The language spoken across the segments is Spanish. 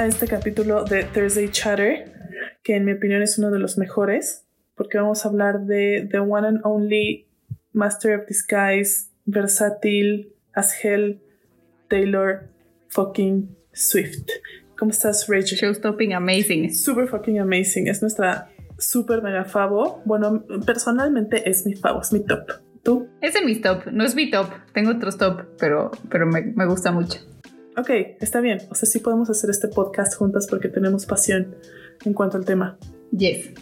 A este capítulo de Thursday Chatter, que en mi opinión es uno de los mejores, porque vamos a hablar de The One and Only Master of Disguise, versátil, as hell, Taylor fucking Swift. ¿Cómo estás, Rachel? Showstopping amazing. Super fucking amazing. Es nuestra super mega favo. Bueno, personalmente es mi favo, es mi top. ¿Tú? Es de mis top, no es mi top. Tengo otros top, pero, pero me, me gusta mucho. Ok, está bien. O sea, sí podemos hacer este podcast juntas porque tenemos pasión en cuanto al tema. Yes.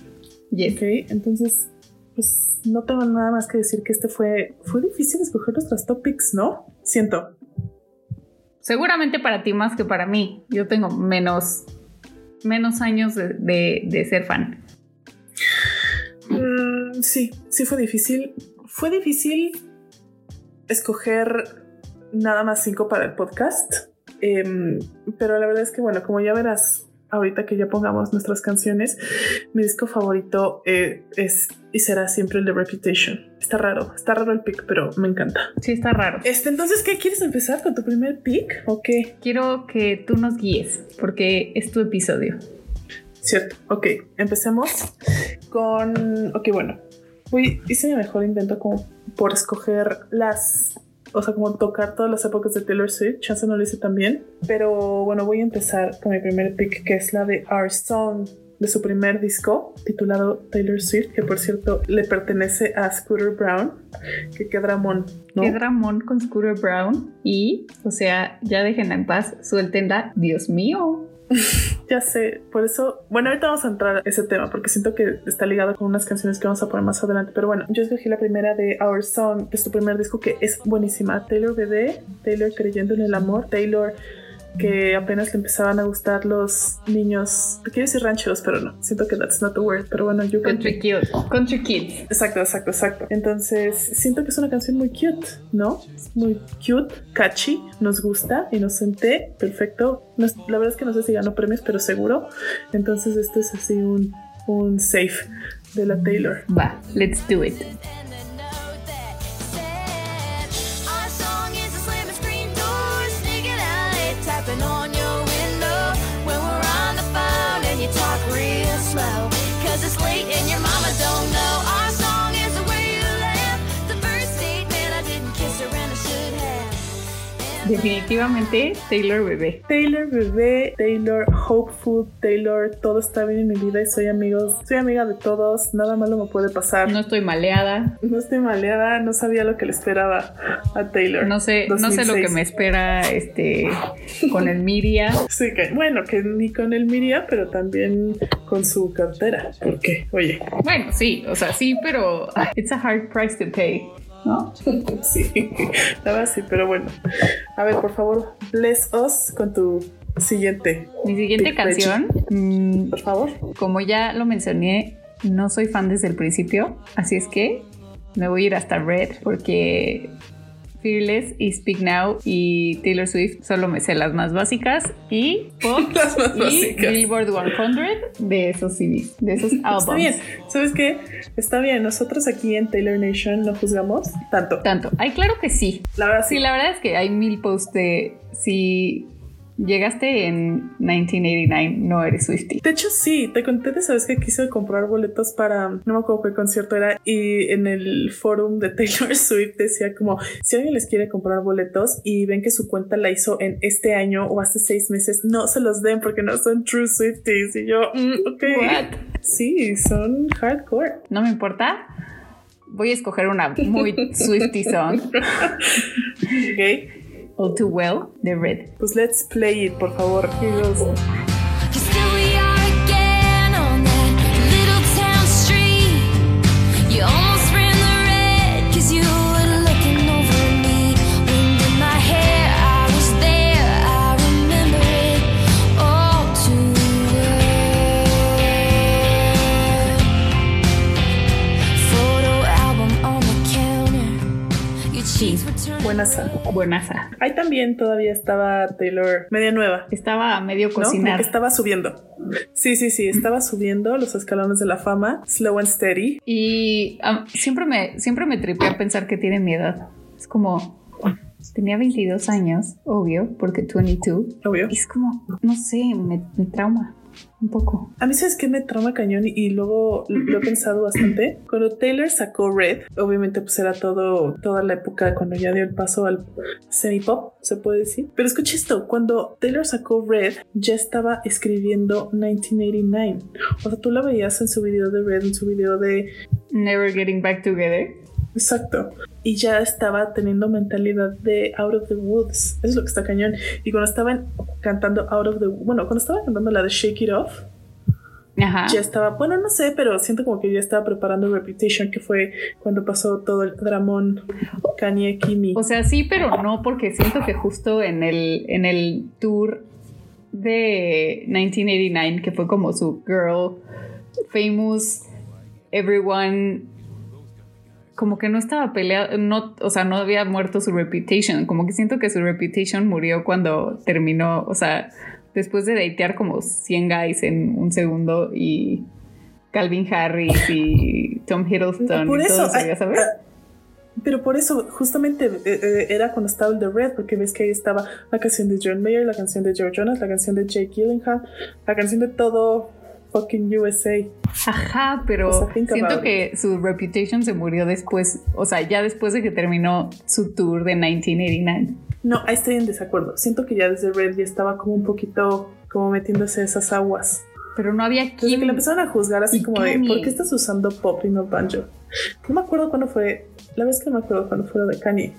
Yes. Ok, entonces, pues no tengo nada más que decir que este fue, fue difícil escoger nuestros topics, ¿no? Siento. Seguramente para ti más que para mí. Yo tengo menos, menos años de, de, de ser fan. Mm, sí, sí fue difícil. Fue difícil escoger nada más cinco para el podcast. Em, pero la verdad es que, bueno, como ya verás ahorita que ya pongamos nuestras canciones, mi disco favorito eh, es y será siempre el de Reputation. Está raro, está raro el pick, pero me encanta. Sí, está raro. Este, entonces, ¿qué quieres empezar con tu primer pick o qué? Quiero que tú nos guíes porque es tu episodio. Cierto, ok, empecemos con, ok, bueno, Fui, hice mi mejor intento como por escoger las o sea, como tocar todas las épocas de Taylor Swift. Chance no lo hice tan bien. Pero bueno, voy a empezar con mi primer pick, que es la de Our Song, de su primer disco, titulado Taylor Swift, que por cierto le pertenece a Scooter Brown, que qué dramón, ¿no? Qué dramón con Scooter Brown. Y, o sea, ya déjenla en paz, suéltenla. Dios mío. ya sé, por eso, bueno, ahorita vamos a entrar a ese tema porque siento que está ligado con unas canciones que vamos a poner más adelante, pero bueno, yo escogí la primera de Our Song, que es tu primer disco que es buenísima, Taylor Bebé, Taylor creyendo en el amor, Taylor que apenas le empezaban a gustar los niños, quiero decir rancheros, pero no, siento que that's not the word, pero bueno, you Country cute, country kids. Exacto, exacto, exacto. Entonces, siento que es una canción muy cute, ¿no? Muy cute, catchy, nos gusta, inocente, perfecto. No, la verdad es que no sé si ganó premios, pero seguro. Entonces, este es así un, un safe de la Taylor. Va, let's do it. Definitivamente Taylor Bebé. Taylor Bebé, Taylor Hopeful, Taylor, todo está bien en mi vida y soy amigos, soy amiga de todos, nada malo me puede pasar. No estoy maleada. No estoy maleada, no sabía lo que le esperaba a Taylor. No sé, 2006. no sé lo que me espera este con el Miria. Sí, que bueno, que ni con el Miria, pero también con su cartera. ¿Por qué? Oye. Bueno, sí, o sea, sí, pero it's a hard price to pay. ¿No? Sí, la verdad sí, pero bueno. A ver, por favor, bless us con tu siguiente. Mi siguiente canción, mmm, por favor. Como ya lo mencioné, no soy fan desde el principio, así es que me voy a ir hasta Red porque Fearless y Speak Now y Taylor Swift solo me sé las más básicas y Pop y básicas. Billboard 100 de esos CDs, de esos álbumes. Está bien, ¿sabes qué? Está bien, nosotros aquí en Taylor Nation no juzgamos tanto. Tanto. Ay, claro que sí. La verdad sí. Sí, la verdad es que hay mil posts de si Llegaste en 1989, no eres Swifty. De hecho, sí, te conté de sabes que quise comprar boletos para, no me acuerdo qué concierto era, y en el forum de Taylor Swift decía como, si alguien les quiere comprar boletos y ven que su cuenta la hizo en este año o hace seis meses, no se los den porque no son true Swifties. Y yo, mm, ok. What? Sí, son hardcore. No me importa. Voy a escoger una muy Swifty song. ok. All Too Well de Red. Pues let's play it, por favor. Here goes. Buenaza. Buenaza. Ahí también todavía estaba Taylor media nueva. Estaba medio cocinar. ¿No? Estaba subiendo. Sí, sí, sí, estaba subiendo los escalones de la fama, slow and steady. Y um, siempre me siempre me tripé a pensar que tiene mi edad. Es como Tenía 22 años, obvio, porque 22. Obvio. Y es como, no sé, me, me trauma un poco. A mí, ¿sabes qué me trauma cañón? Y, y luego lo he pensado bastante. Cuando Taylor sacó Red, obviamente pues era todo, toda la época cuando ya dio el paso al semi-pop, se puede decir. Pero escucha esto, cuando Taylor sacó Red, ya estaba escribiendo 1989. O sea, tú la veías en su video de Red, en su video de... Never Getting Back Together. Exacto. Y ya estaba teniendo mentalidad de Out of the Woods. Eso es lo que está cañón. Y cuando estaban cantando Out of the Bueno, cuando estaba cantando la de Shake It Off, Ajá. ya estaba. Bueno, no sé, pero siento como que ya estaba preparando Reputation, que fue cuando pasó todo el dramón Kanye Kimi. O sea, sí, pero no, porque siento que justo en el, en el tour de 1989, que fue como su girl, famous, everyone, como que no estaba peleado, no, o sea, no había muerto su reputation, como que siento que su reputation murió cuando terminó, o sea, después de datear como 100 guys en un segundo y Calvin Harris y Tom Hiddleston Por y eso, todo eso, ya sabes. ah, Pero por eso, justamente eh, eh, era cuando estaba el de Red, porque ves que ahí estaba la canción de John Mayer, la canción de Joe Jonas, la canción de Jake Gyllenhaal, la canción de todo fucking USA. Ajá, pero O sea, think siento que su reputation se murió después, o sea, ya después de que terminó su tour de 1989. No, ahí estoy en desacuerdo. Siento que ya desde Red ya estaba como un poquito como metiéndose esas aguas. Pero no había Desde que quien le empezaron a juzgar así como de. ¿por qué estás usando pop y no banjo? No me acuerdo cuándo fue, la vez que no me acuerdo cuándo fue lo de Kanye.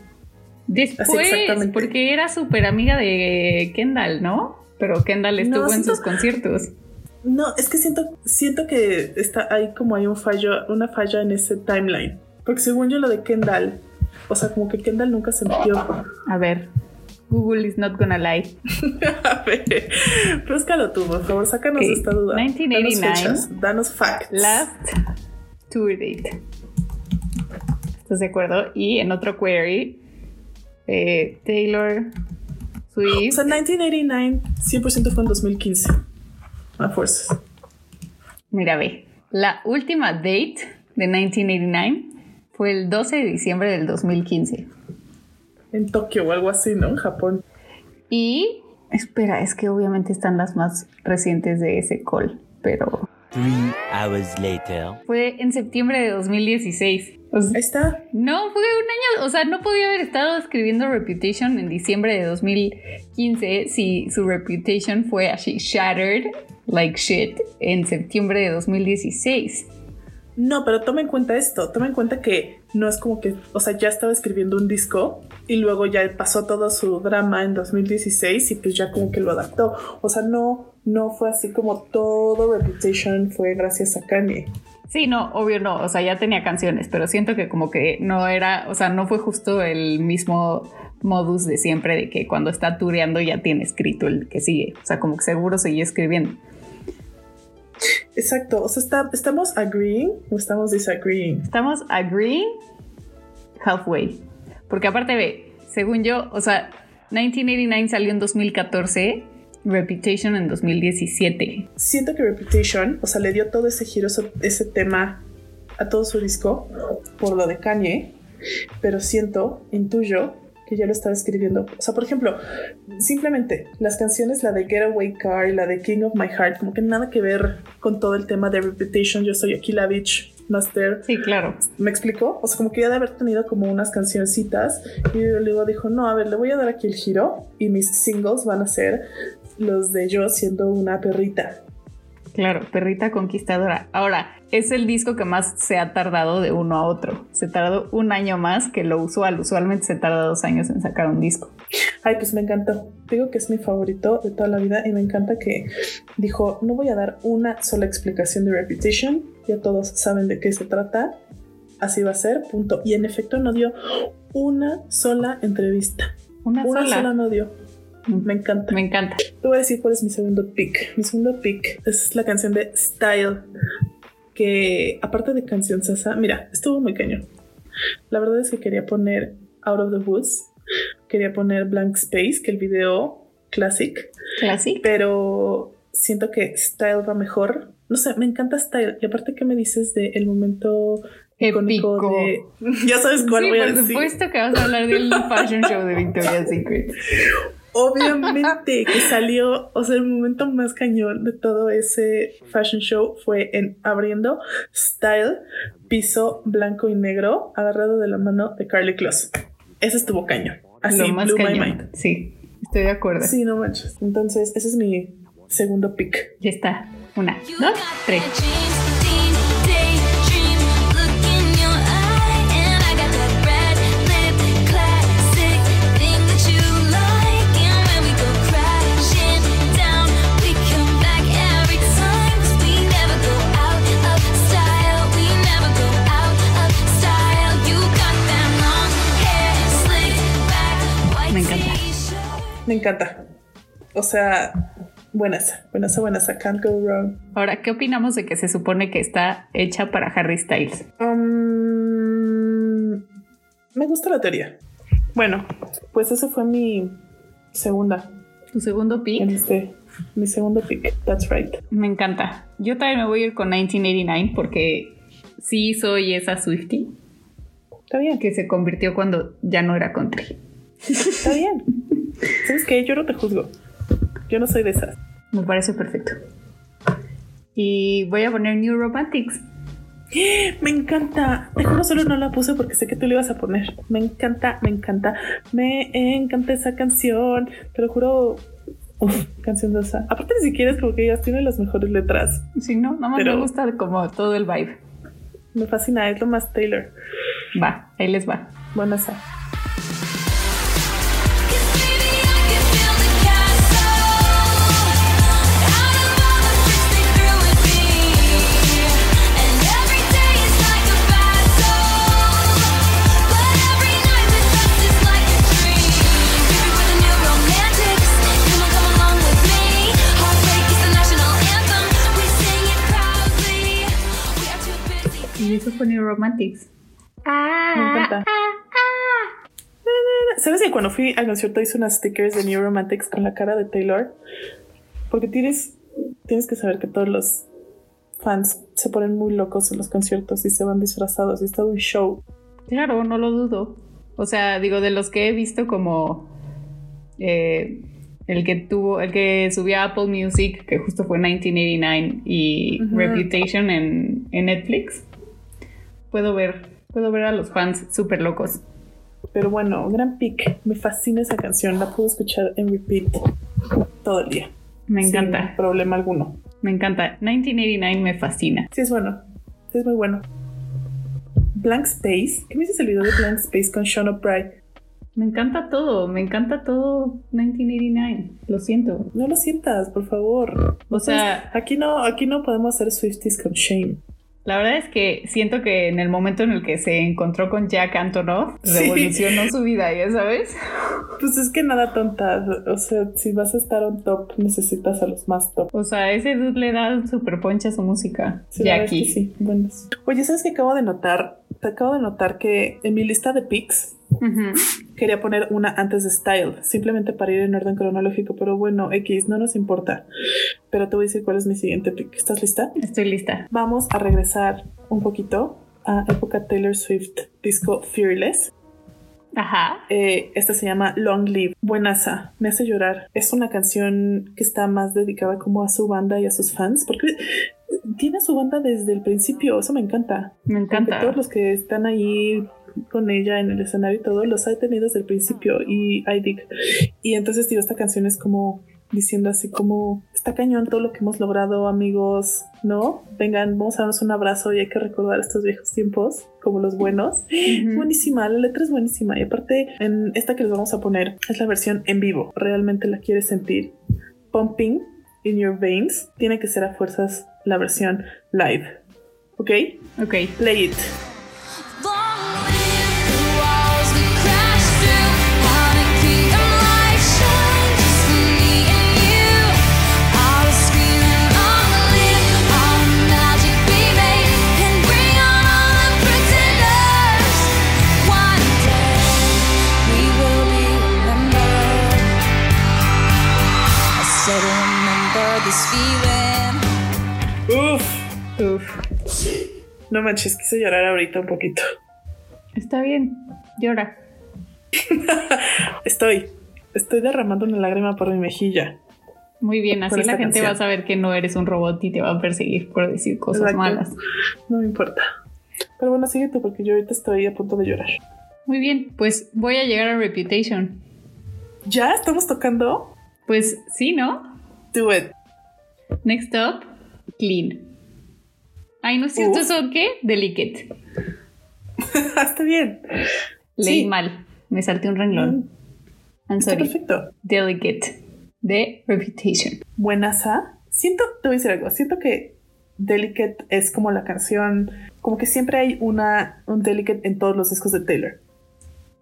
Después, exactamente. porque era súper amiga de Kendall, ¿no? Pero Kendall estuvo en siento- sus conciertos. No, es que siento, siento que está ahí como hay un fallo, una falla en ese timeline. Porque según yo lo de Kendall, o sea, como que Kendall nunca se metió. A ver, Google is not gonna lie. A ver, búscalo tú, por favor, sácanos Ok, de esta duda. 1989. Danos fechas, danos facts. Last tour date. ¿Estás de acuerdo? Y en otro query, eh, Taylor O Swift. sea, 1989 100% fue en 2015. A fuerzas. Mira, ve. La última date de 1989 fue el 12 de diciembre del 2015. En Tokio o algo así, ¿no? En Japón. Y. Espera, es que obviamente están las más recientes de ese call, pero Three hours later. fue en septiembre de 2016. O sea, Ahí está. no, fue un año, o sea, no podía haber estado escribiendo Reputation en diciembre de 2015 si su Reputation fue así shattered like shit en septiembre de 2016. No, pero toma en cuenta esto. Toma en cuenta que no es como que, o sea, ya estaba escribiendo un disco y luego ya pasó todo su drama en 2016 y pues ya como que lo adaptó. O sea, no, no fue así como todo Reputation fue gracias a Kanye. Sí, no, obvio no, o sea, ya tenía canciones, pero siento que como que no era, o sea, no fue justo el mismo modus de siempre de que cuando está tureando ya tiene escrito el que sigue, o sea, como que seguro seguía escribiendo. Exacto. O sea, está- estamos agreeing o estamos disagreeing. Estamos agreeing halfway, porque aparte ve, según yo, o sea, 1989 salió en 2014, Reputation en 2017. Siento que Reputation, o sea, le dio todo ese giro, ese- ese tema a todo su disco por lo de Kanye, pero siento, intuyo que ya lo estaba escribiendo. O sea, por ejemplo, simplemente las canciones, la de Getaway Car y la de King of My Heart, como que nada que ver con todo el tema de Reputation. Yo soy aquí la bitch master. Sí, claro. ¿Me explicó? O sea, como que ya de haber tenido como unas cancioncitas y luego dijo, no, a ver, le voy a dar aquí el giro y mis singles van a ser los de yo siendo una perrita. Claro, perrita conquistadora. Ahora, es el disco que más se ha tardado de uno a otro. Se tardó un año más que lo usual. Usualmente se tarda dos años en sacar un disco. Ay, pues me encantó. Digo que es mi favorito de toda la vida y me encanta que dijo, no voy a dar una sola explicación de Reputation, ya todos saben de qué se trata, así va a ser, punto. Y en efecto no dio una sola entrevista. Una, Una sola. sola no dio. Me encanta. Me encanta. Te voy a decir cuál es mi segundo pick. Mi segundo pick es la canción de Style, que aparte de canción sasa, mira, estuvo muy cañón. La verdad es que quería poner Out of the Woods, quería poner Blank Space, que el video classic, Classic. pero siento que Style va mejor. No sé, me encanta Style. Y aparte, ¿qué me dices de el momento icónico de. Ya sabes cuál Sí, voy a por decir. supuesto que vas a hablar del fashion show de Victoria's Secret. Obviamente que salió, o sea, el momento más cañón de todo ese fashion show fue en abriendo Style, piso blanco y negro, agarrado de la mano de Carly Kloss. Ese estuvo cañón. Así, Lo más blew my mind. Sí, estoy de acuerdo. Sí, no manches. Entonces, ese es mi segundo pick. Ya está. Una, dos, tres. O sea, buenas, buenas, buenas. Can't go wrong. Ahora, ¿qué opinamos de que se supone que está hecha para Harry Styles? Um, me gusta la teoría. Bueno, pues ese fue mi segunda Tu segundo en pick este, mi segundo pick. That's right. me encanta. Yo también me voy a ir con 1989 porque sí soy esa Swiftie Está bien, que se convirtió cuando ya no era country. está bien. ¿Sabes qué? Yo no te juzgo. Yo no soy de esas. Me parece perfecto. Y voy a poner New Romantics. Me encanta. Te juro, solo no la puse porque sé que tú le ibas a poner. Me encanta, me encanta. Me encanta esa canción. Te lo juro. Uf, canción de esa. Aparte, ni siquiera es como que ellas tienen las mejores letras. Si no, nada más Pero- me gusta como todo el vibe. Me fascina, es lo más Taylor. Va, ahí les va. Buena esa. Y eso fue New Romantics. Me encanta. ¿Sabes que cuando fui al concierto hice unas stickers de New Romantics con la cara de Taylor? Porque tienes, tienes que saber que todos los fans se ponen muy locos en los conciertos y se van disfrazados y es todo un show. Claro, no lo dudo. O sea, digo, de los que he visto como eh, el que tuvo, el que subió a Apple Music, que justo fue 1989, y. Reputation en, en Netflix, puedo ver, puedo ver a los fans súper locos. Pero bueno, gran pick. Me fascina esa canción. La puedo escuchar en repeat todo el día. Me Sin encanta, problema alguno. me encanta. 1989 me fascina. Sí, es bueno. Sí, es muy bueno. Blank Space. ¿Qué me dices el video de Blank Space con Sean O'Brien? Me encanta todo, me encanta todo 1989. Lo siento. No lo sientas, por favor. O sea- aquí no, aquí no podemos hacer Swifties con shame. La verdad es que siento que en el momento en el que se encontró con Jack Antonoff, Sí. revolucionó su vida, ya sabes. Pues es que nada tonta. O sea, si vas a estar on top, necesitas a los más top. O sea, ese dude le da super poncha a su música. Sí, Jackie. sí. Buenos. Oye, ¿sabes qué acabo de notar? Te acabo de notar que en mi lista de quería poner una antes de Style, simplemente para ir en orden cronológico, pero bueno, X, no nos importa. Pero te voy a decir cuál es mi siguiente pick. ¿Estás lista? Estoy lista. Vamos a regresar un poquito a época Taylor Swift, disco Fearless. Ajá. Eh, esta se llama Long Live. Buenaza, me hace llorar. Es una canción que está más dedicada como a su banda y a sus fans, porque tiene a su banda desde el principio, eso me encanta. Me encanta. todos los que están ahí con ella en el escenario y todo, los ha tenido desde el principio y I dig. Y entonces, digo, esta canción es como diciendo así como, está cañón todo lo que hemos logrado, amigos, ¿no? Vengan, vamos a darnos un abrazo y hay que recordar estos viejos tiempos como los buenos. Ujú. Buenísima, la letra es buenísima. Y aparte, en esta que les vamos a poner es la versión en vivo. Realmente la quieres sentir. Pumping in your veins. Tiene que ser a fuerzas la versión live. ¿Ok? Ok. Play it. No manches, quise llorar ahorita un poquito. Está bien, llora. Estoy, estoy derramando una lágrima por mi mejilla. Muy bien, así la gente va a saber que no eres un robot y te va a perseguir por decir cosas Exacto. malas. No me importa. Pero bueno, sigue tú porque yo ahorita estoy a punto de llorar. Muy bien, pues voy a llegar a Reputation. ¿Ya estamos tocando? Pues sí, ¿no? Do it. Next up, Clean. Ay, no es cierto. ¿eso qué? Delicate. Está bien. Leí Sí. mal, me salté un renglón. I'm Está sorry. perfecto. Delicate. De Reputation. Buenaza. Siento, te voy a decir algo. Siento que Delicate es como la canción, como que siempre hay una, un Delicate en todos los discos de Taylor.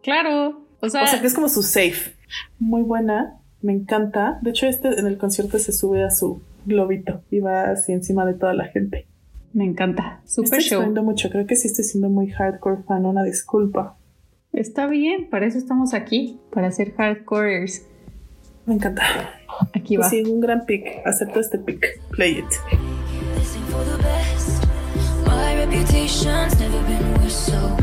Claro, o sea, O sea que es como su safe. Muy buena, me encanta. De hecho, este en el concierto se sube a su globito y va así encima de toda la gente. Me encanta. Super estoy show. mucho, creo que sí estoy siendo muy hardcore fan, una disculpa. Está bien, para eso estamos aquí, para ser hardcorers. Me encanta. Aquí Pues va. sí, un gran pick. Acepto este pick. Play it. My reputation's never been worse, so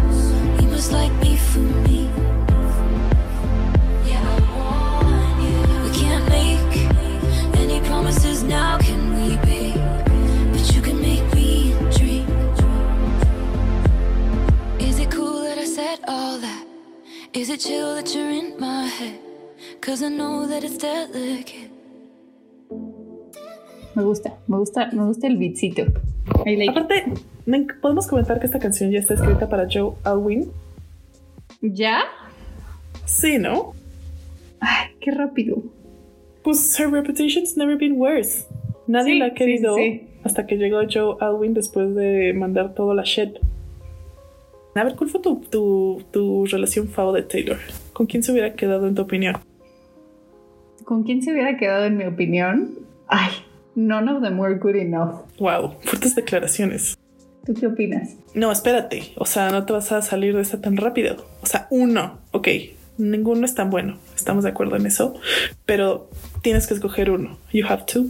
Is it chill that you're in my head? Cause I know that it's delicate. Me gusta, me gusta, me gusta el beatcito. Like. Aparte, podemos comentar que esta canción ya está escrita para Joe Alwyn. ¿Ya? Sí, ¿no? Ay, qué rápido. Pues her reputation's never been worse. Nadie Sí, la ha sí, querido sí. hasta que llegó Joe Alwyn después de mandar todo la shit. A ver, ¿cuál fue tu, tu, tu relación favo de Taylor? ¿Con quién se hubiera quedado en tu opinión? ¿Con quién se hubiera quedado en mi opinión? Ay, none of them were good enough. Wow, fuertes declaraciones. ¿Tú qué opinas? No, espérate. O sea, no te vas a salir de esta tan rápido. O sea, uno, ok. Ninguno es tan bueno. Estamos de acuerdo en eso. Pero tienes que escoger uno. You have to.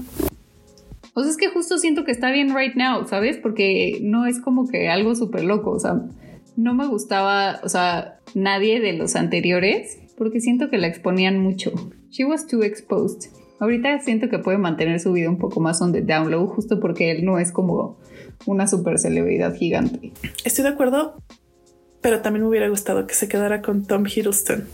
O sea, es que justo siento que está bien right now, ¿sabes? Porque no es como que algo súper loco, o sea, no me gustaba, o sea, nadie de los anteriores, porque siento que la exponían mucho. She was too exposed. Ahorita siento que puede mantener su vida un poco más on the down justo porque él no es como una super celebridad gigante. Estoy de acuerdo. Pero también me hubiera gustado que se quedara con Tom Hiddleston.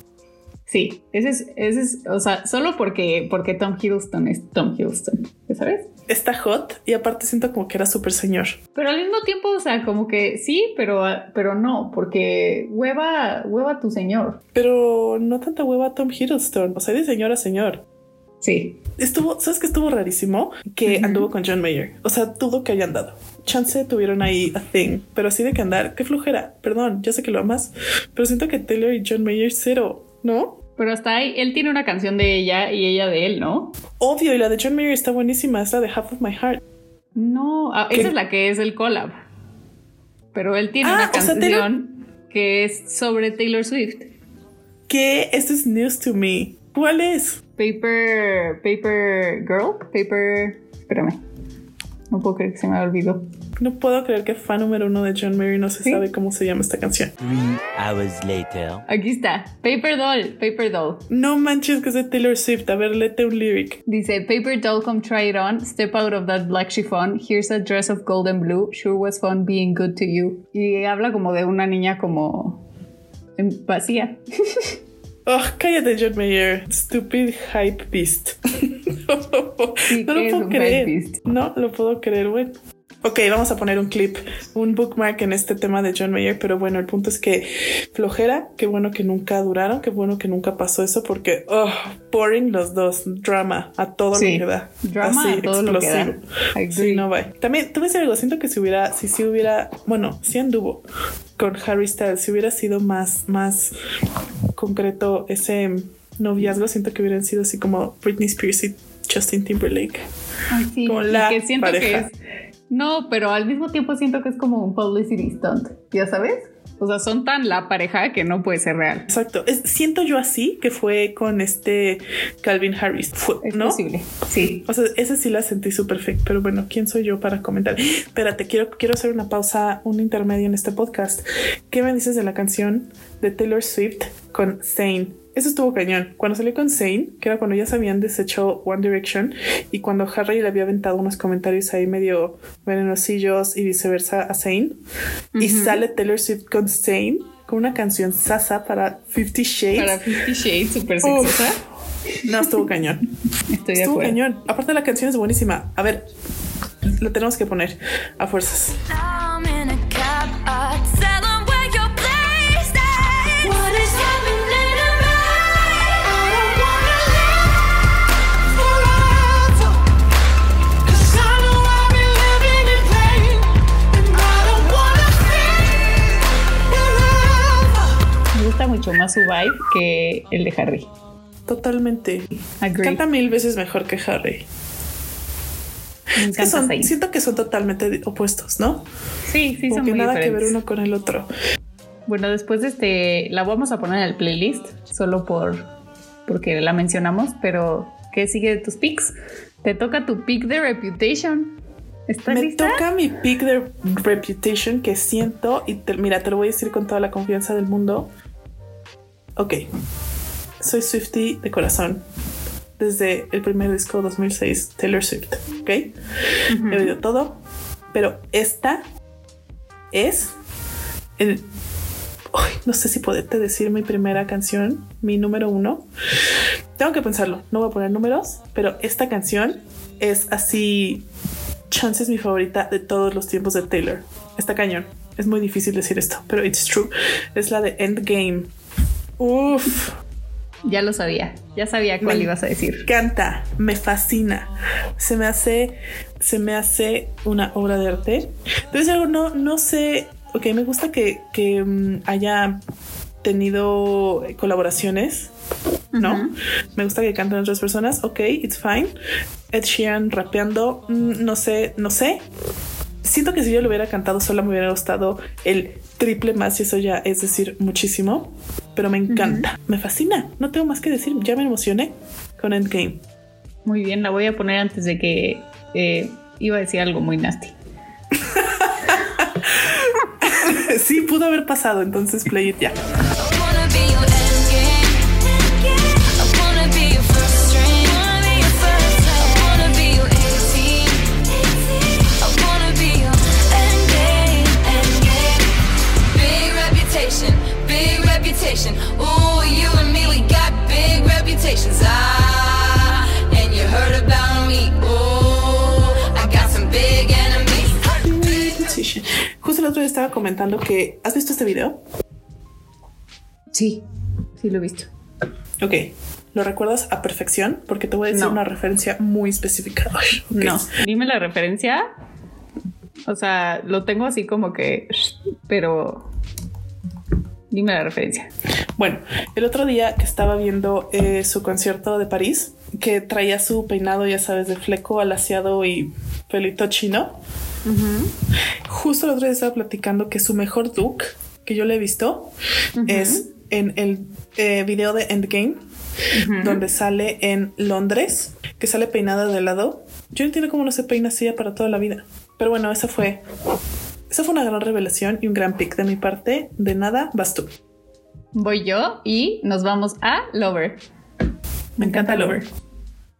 Sí, ese es, ese es, o sea, solo porque, porque Tom Hiddleston es Tom Hiddleston, ¿sabes? Está hot y aparte siento como que era súper señor. Pero al mismo tiempo, o sea, como que sí, pero, pero no, porque hueva, hueva tu señor. Pero no tanta hueva Tom Hiddleston. O sea, de señor a señor. Sí, Estuvo, ¿sabes qué estuvo rarísimo? Que anduvo con John Mayer. O sea, dudo que hayan dado. Chance tuvieron ahí a thing, pero así de que andar, qué flujera. Perdón, yo sé que lo amas, pero siento que Taylor y John Mayer cero, ¿no? Pero hasta ahí, él tiene una canción de ella y ella de él, ¿no? Obvio, y la de John Mayer está buenísima, es la de Half of My Heart. No, ah, esa es la que es el collab. Pero él tiene Ah, una o sea, canción que es sobre Taylor Swift. ¿Qué? Esto es news to me. ¿Cuál es? Paper, Paper Girl, Paper, espérame. No puedo creer que se me olvidó. No puedo creer que fan número uno de John Mayer no se ¿Sí? sabe cómo se llama esta canción. Three hours later. Aquí está, Paper Doll, Paper Doll. No manches que es de Taylor Swift. A ver, léete un lyric. Dice, Paper doll, come try it on. Step out of that black chiffon. Here's a dress of gold and blue. Sure was fun being good to you. Y habla como de una niña como en- vacía. Oh, cállate, John Mayer. Stupid hype beast. Sí, no lo puedo un creer. No lo puedo creer, bueno. Ok, vamos a poner un clip, un bookmark en este tema de John Mayer, pero bueno, el punto es que flojera, qué bueno que nunca duraron, qué bueno que nunca pasó eso, porque, oh, boring los dos, drama a todo Sí, lo que da. drama a todo lo que da. Sí, no va. También, a decir algo, siento que si hubiera, si sí hubiera, bueno, si anduvo con Harry Styles, si hubiera sido más, más concreto ese noviazgo, siento que hubieran sido así como Britney Spears y Justin Timberlake. Ay, sí, Como y la que siento pareja. que es... No, pero al mismo tiempo siento que es como un publicity stunt, ¿ya sabes? O sea, son tan la pareja que no puede ser real. Exacto. Es- siento yo así que fue con este Calvin Harris, fue, Es ¿no? posible. Sí. O sea, ese sí la sentí súper fake, pero bueno, ¿quién soy yo para comentar? Espérate, quiero, quiero hacer una pausa, un intermedio en este podcast. ¿Qué me dices de la canción de Taylor Swift con Zayn? Eso estuvo cañón. Cuando salió con Zayn, que era cuando ya se habían deshecho One Direction y cuando Harry le había aventado unos comentarios ahí medio venenosillos y viceversa a Zayn, y sale Taylor Swift con Zayn con una canción sasa para Fifty Shades. Para Fifty Shades, súper sexosa. No, estuvo cañón. Estoy de Estuvo cañón. Aparte la canción es buenísima. A ver, lo tenemos que poner a fuerzas. Mucho más su vibe que el de Harry. Totalmente. Agree. Canta mil veces mejor que Harry. Me que son- siento que son totalmente opuestos, ¿no? Sí, sí, Como son que muy nada que ver uno con el otro. Bueno, después de este, la vamos a poner en el playlist, solo por porque la mencionamos, pero ¿qué sigue de tus picks? Te toca tu pick de Reputation. ¿Estás Me lista? toca mi pick de Reputation que siento y te- mira, te lo voy a decir con toda la confianza del mundo. Ok, soy Swifty de corazón desde el primer disco 2006, Taylor Swift, ¿ok? He oído todo, pero esta es el... Ay, no sé si poderte decir mi primera canción, mi número uno. Tengo que pensarlo, no voy a poner números, pero esta canción es así Chance es mi favorita de todos los tiempos de Taylor. Está cañón. Es muy difícil decir esto, pero it's true. Es la de Endgame. Uf, Ya lo sabía, ya sabía cuál Me ibas a decir. canta, me fascina. Se me hace, se me hace una obra de arte. Entonces algo no, no sé. Ok, me gusta que, que mm, haya tenido colaboraciones. ¿no? Me gusta que canten otras personas. Ok, it's fine. Ed Sheeran rapeando. mm, No sé, no sé. Siento que si yo lo hubiera cantado sola me hubiera gustado el triple más y eso ya es decir muchísimo. Pero me encanta, me fascina. No tengo más que decir. Ya me emocioné con Endgame. Muy bien, la voy a poner antes de que eh, iba a decir algo muy nasty. sí, pudo haber pasado. Entonces play it ya. Estaba comentando que has visto este video. Sí, sí lo he visto. Ok, lo recuerdas a perfección porque te voy a decir No. una referencia muy específica. No, dime la referencia. O sea, lo tengo así como que, pero dime la referencia. Bueno, el otro día que estaba viendo eh, su concierto de París, que traía su peinado, ya sabes, de fleco alaciado y pelito chino. Justo el otro día estaba platicando que su mejor look que yo le he visto es en el eh, video de Endgame, donde sale en Londres, que sale peinada de lado. Yo no entiendo cómo no se peina así para toda la vida. Pero bueno, esa fue, esa fue una gran revelación y un gran pick de mi parte. De nada, vas tú. Voy yo y nos vamos a Lover. Me encanta Lover.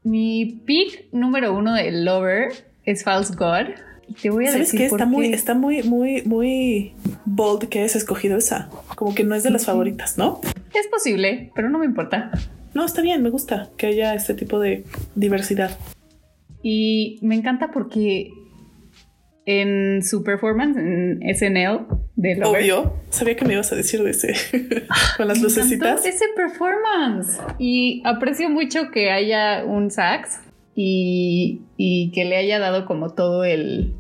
Mi pick número uno de Lover es False God. Y te voy a ¿Sabes decir qué? Está muy, está muy, muy, muy bold que hayas escogido esa. Como que no es de las favoritas, ¿no? Es posible, pero no me importa. No, está bien, me gusta que haya este tipo de diversidad. Y me encanta porque en su performance en SNL de Lover. Obvio, sabía que me ibas a decir de ese con las Me lucecitas. ese performance y aprecio mucho que haya un sax y, y que le haya dado como todo el,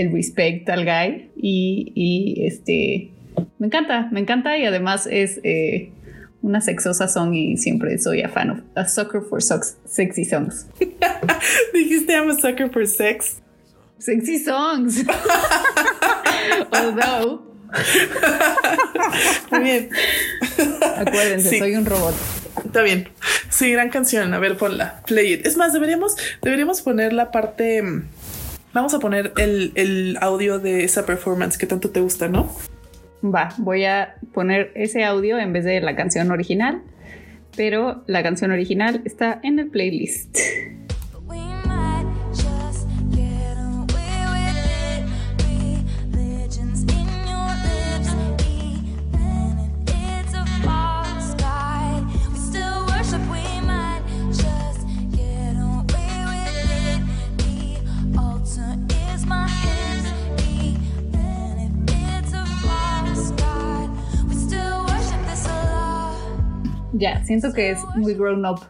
el respect al guy y, y, este me encanta, me encanta y además es eh, una sexosa song y siempre soy a fan of a sucker for sox- sexy songs. Dijiste I'm a sucker for sex. Sexy songs. Although Muy bien. Acuérdense, Sí. soy un robot. Está bien. Sí, gran canción. A ver, ponla. Play it. Es más, deberíamos, deberíamos poner la parte. Vamos a poner el, el audio de esa performance que tanto te gusta, ¿no? Va, voy a poner ese audio en vez de la canción original, pero la canción original está en el playlist. Ya, siento que es muy grown up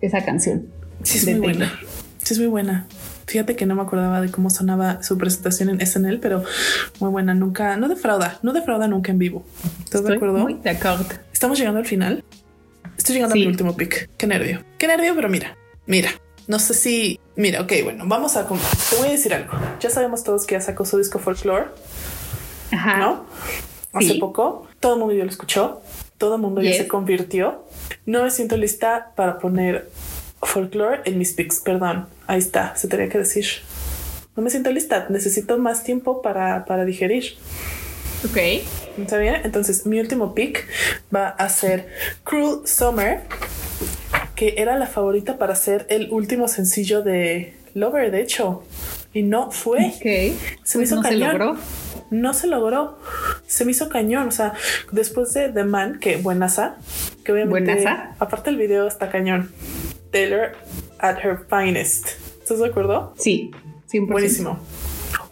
esa canción. Sí, es de muy Taylor. buena. Sí, es muy buena. Fíjate que no me acordaba de cómo sonaba su presentación en SNL, pero muy buena. Nunca, no defrauda, no defrauda nunca en vivo. ¿Estás de Estoy acuerdo? muy de acuerdo. Estamos llegando al final. Estoy llegando Sí. a mi último pick. Qué nervio. Qué nervio, pero mira, mira. No sé si. Mira, ok, bueno, vamos a. Te voy a decir algo. Ya sabemos todos que ya sacó su disco Folklore, Ajá. ¿no? Hace Sí. poco. Todo el mundo ya lo escuchó. Todo mundo ya Yes. se convirtió. No me siento lista para poner Folklore en mis picks. Perdón. Ahí está. Se tenía que decir. No me siento lista. Necesito más tiempo para, para digerir. Ok. ¿Está bien? Entonces, mi último pick va a ser Cruel Summer, que era la favorita para ser el último sencillo de Lover, de hecho. Y no fue. Ok. Se me Pues hizo no se cañón. logró. No se logró. Se me hizo cañón. O sea, después de The Man, que buenaza, que obviamente. Buenaza. Aparte, el video está cañón. Taylor at her finest. ¿Estás de acuerdo? Sí, 100%. Buenísimo.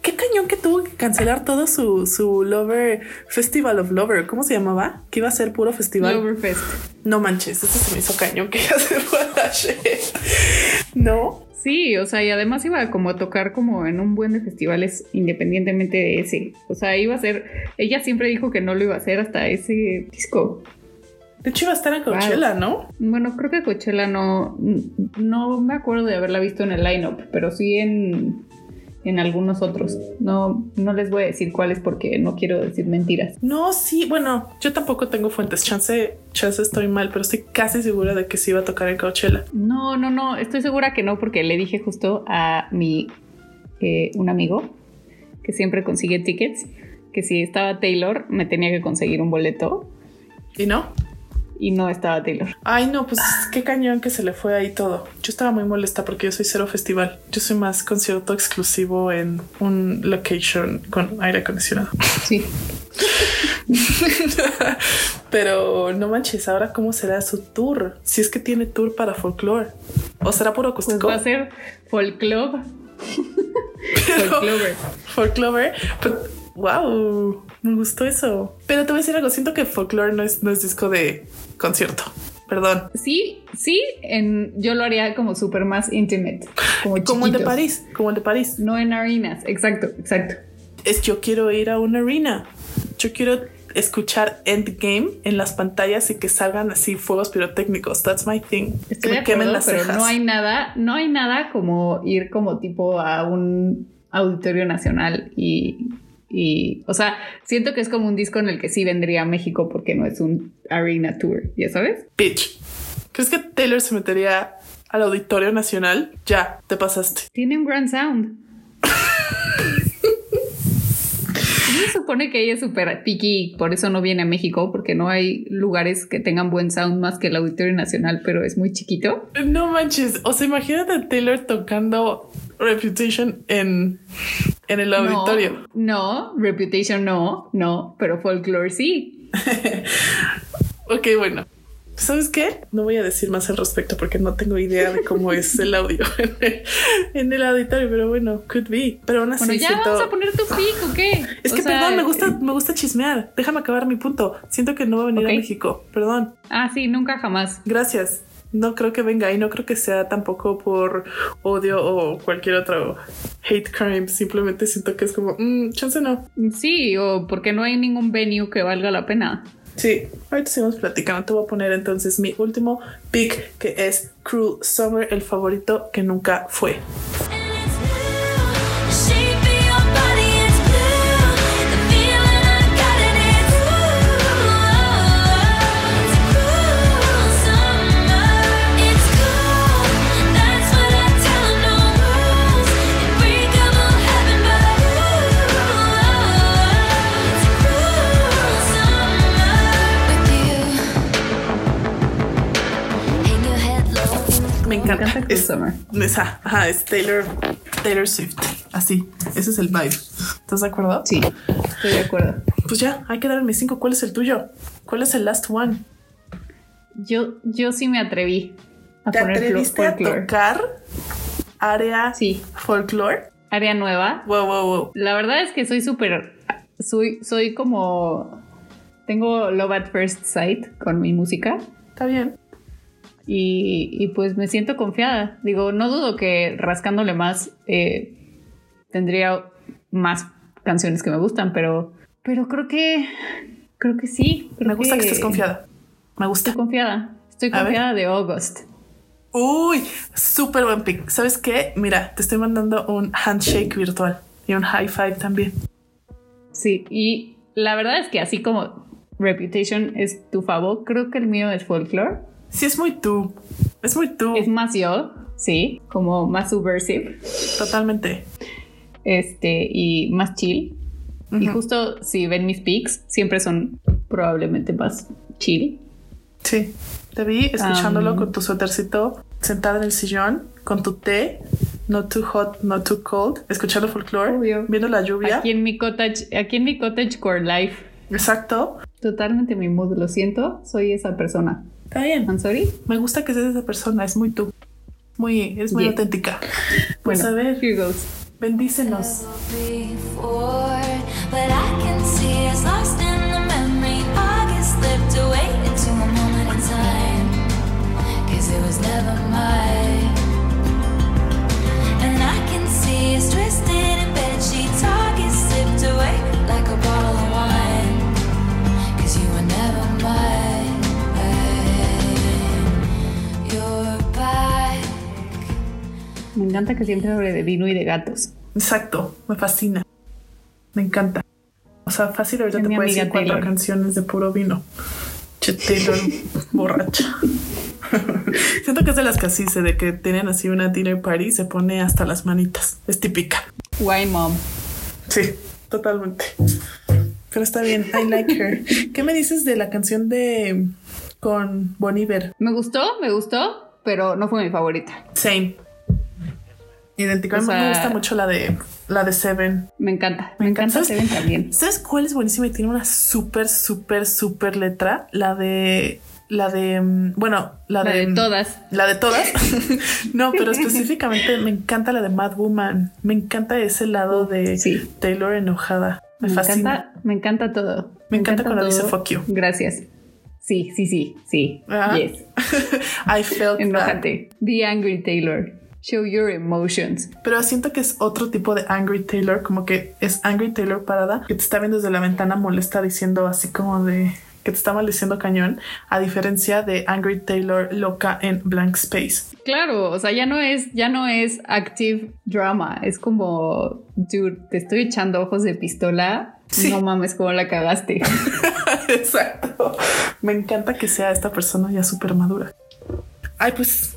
Qué cañón que tuvo que cancelar todo su, su Lover Festival of Lover. ¿Cómo se llamaba? Que iba a ser puro festival. Loverfest. No manches, eso se me hizo cañón que ya se fue a ayer. No. Sí, o sea, y además iba como a tocar como en un buen de festivales independientemente de ese. O sea, iba a ser, ella siempre dijo que no lo iba a hacer hasta ese disco. De hecho, iba a estar en Coachella, ¿no? Bueno, creo que Coachella no, no me acuerdo de haberla visto en el lineup, pero sí en, en algunos otros. No, no les voy a decir cuáles porque no quiero decir mentiras. No, sí, bueno, yo tampoco tengo fuentes. Chance, chance estoy mal, pero estoy casi segura de que sí iba a tocar en Coachella. No, no, no, estoy segura que no porque le dije justo a mi eh, un amigo que siempre consigue tickets que si estaba Taylor me tenía que conseguir un boleto ¿Y no? Y no estaba Taylor. Ay, no, pues qué cañón que se le fue ahí todo. Yo estaba muy molesta porque yo soy cero festival. Yo soy más concierto exclusivo en un location con aire acondicionado. Sí. Pero no manches, ahora cómo será su tour? Si es que tiene tour para folklore. ¿O será puro Pues acústico? va a ser folklore. Folklore. Folklore. Pero, wow, me gustó eso. Pero te voy a decir algo, siento que folklore no es, no es disco de concierto. Perdón. Sí, sí, en, yo lo haría como súper más intimate. Como, Como el de. París, como el de París. No en arenas. Exacto, exacto. Es yo quiero ir a una arena. Yo quiero escuchar Endgame en las pantallas y que salgan así fuegos pirotécnicos. That's my thing. Estoy que de acuerdo, las pero cejas. no hay nada, no hay nada como ir como tipo a un auditorio nacional y, y, o sea, siento que es como un disco en el que sí vendría a México porque no es un arena tour, ¿ya sabes? Bitch. ¿Crees que Taylor se metería al Auditorio Nacional? Ya, te pasaste. Tiene un gran sound. Se supone que ella es súper picky, por eso no viene a México, porque no hay lugares que tengan buen sound más que el Auditorio Nacional, pero es muy chiquito. No manches. O sea, imagínate a Taylor tocando Reputation en, en el auditorio. No, no, Reputation no, no, pero Folklore sí. Ok, bueno. ¿Sabes qué? No voy a decir más al respecto porque no tengo idea de cómo es el audio en el, en el auditorio, pero bueno, could be. Pero aún así Bueno, ya siento- vamos a poner tu pick, ¿o qué? Es O que sea, perdón, me gusta, me gusta chismear. Déjame acabar mi punto. Siento que no va a venir a México. Perdón. Ah, sí, nunca jamás. Gracias. No creo que venga y no creo que sea tampoco por odio o cualquier otro hate crime. Simplemente siento que es como, mm, chance no. Sí, o porque no hay ningún venue que valga la pena. Sí, ahorita seguimos platicando. Te voy a poner entonces mi último pick que es Cruel Summer, el favorito que nunca fue. Está Cruel Es- Summer. Esa, ajá, es Taylor, Taylor Swift. Así, ese es el vibe. ¿Estás de acuerdo? Sí, estoy de acuerdo. Pues ya, hay que dar mis cinco. ¿Cuál es el tuyo? ¿Cuál es el last one? Yo, yo sí me atreví a ¿Te poner atreviste a folklore. tocar área Sí, folklore? área nueva. Wow, wow, wow. La verdad es que soy súper. Soy, soy como. Tengo love at first sight con mi música. Está bien. Y, y pues me siento confiada. Digo, no dudo que rascándole más eh, tendría más canciones que me gustan, pero, pero creo que creo que sí. creo Me gusta que estés confiada. Me gusta. Estoy confiada. Estoy confiada de August. Uy, súper buen pick. ¿Sabes qué? Mira, te estoy mandando un handshake virtual y un high five también. Sí, y la verdad es que así como Reputation es tu favor, creo que el mío es Folklore. Sí, es muy tú. Es muy tú. Es más yo, sí, como más subversive. Totalmente. este, y más chill. Y justo si ven mis pics, siempre son probablemente más chill. Sí. Te vi escuchándolo con tu suétercito, sentada en el sillón, con tu té, not too hot, not too cold, escuchando folklore, Obvio. viendo la lluvia. Aquí en mi cottage, aquí en mi cottage core life. Exacto. Totalmente mi mood, lo siento, soy esa persona. Está bien. I'm sorry. Me gusta que seas esa persona, es muy tú. Muy, es muy Yeah. auténtica. Pues Bueno, a ver, here goes. bendícenos. Me encanta que siempre hable de vino y de gatos. Exacto, me fascina. Me encanta. O sea, fácil ahorita te amiga decir cuatro canciones de puro vino. Che, Taylor, borracha. Siento que es de las que así se de que tienen así una dinner party y se pone hasta las manitas. Es típica. Why mom? Sí, totalmente. Pero está bien, I like her. ¿Qué me dices de la canción de con Bon Iver? Me gustó, me gustó, pero no fue mi favorita. Same. Idéntico. A mí me gusta mucho la de la de Seven. Me encanta, Me me, encanta. Seven también. ¿Sabes cuál es buenísima y tiene una súper, súper, súper letra? La de. La de. mm, Bueno, la, La de. de todas. La de todas. no, pero específicamente me encanta la de Mad Woman. Me encanta ese lado de Sí. Taylor enojada. Me, Me fascina. encanta, me encanta todo. Me encanta cuando dice fuck you. Gracias. Sí, sí, sí, sí. Ah. Yes. I felt that. Enójate. Be angry, Taylor. Show your emotions. Pero siento que es otro tipo de Angry Taylor, como que es Angry Taylor parada, que te está viendo desde la ventana molesta diciendo así como de que te está maldiciendo cañón, a diferencia de Angry Taylor loca en Blank Space. Claro, o sea, ya no es, ya no es active drama. Es como, dude, te estoy echando ojos de pistola. Sí. No mames, cómo la cagaste. Exacto. Me encanta que sea esta persona ya súper madura. Ay, pues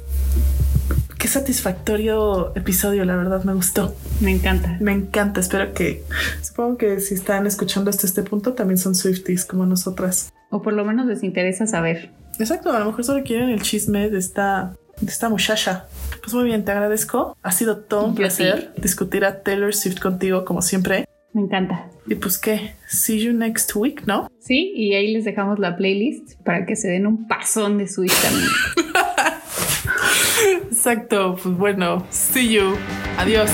satisfactorio episodio, la verdad, me gustó. Me encanta. Me encanta, espero que, supongo que si están escuchando hasta este punto, también son Swifties como nosotras. O por lo menos les interesa saber. Exacto, a lo mejor solo quieren el chisme de esta, de esta muchacha. Pues muy bien, te agradezco. Ha sido todo un Yo placer discutir a Taylor Swift contigo, como siempre. Me encanta. Y pues qué, see you next week, ¿no? Sí, y ahí les dejamos la playlist para que se den un pasón de Switch también. Exacto, pues bueno, see you. Adiós.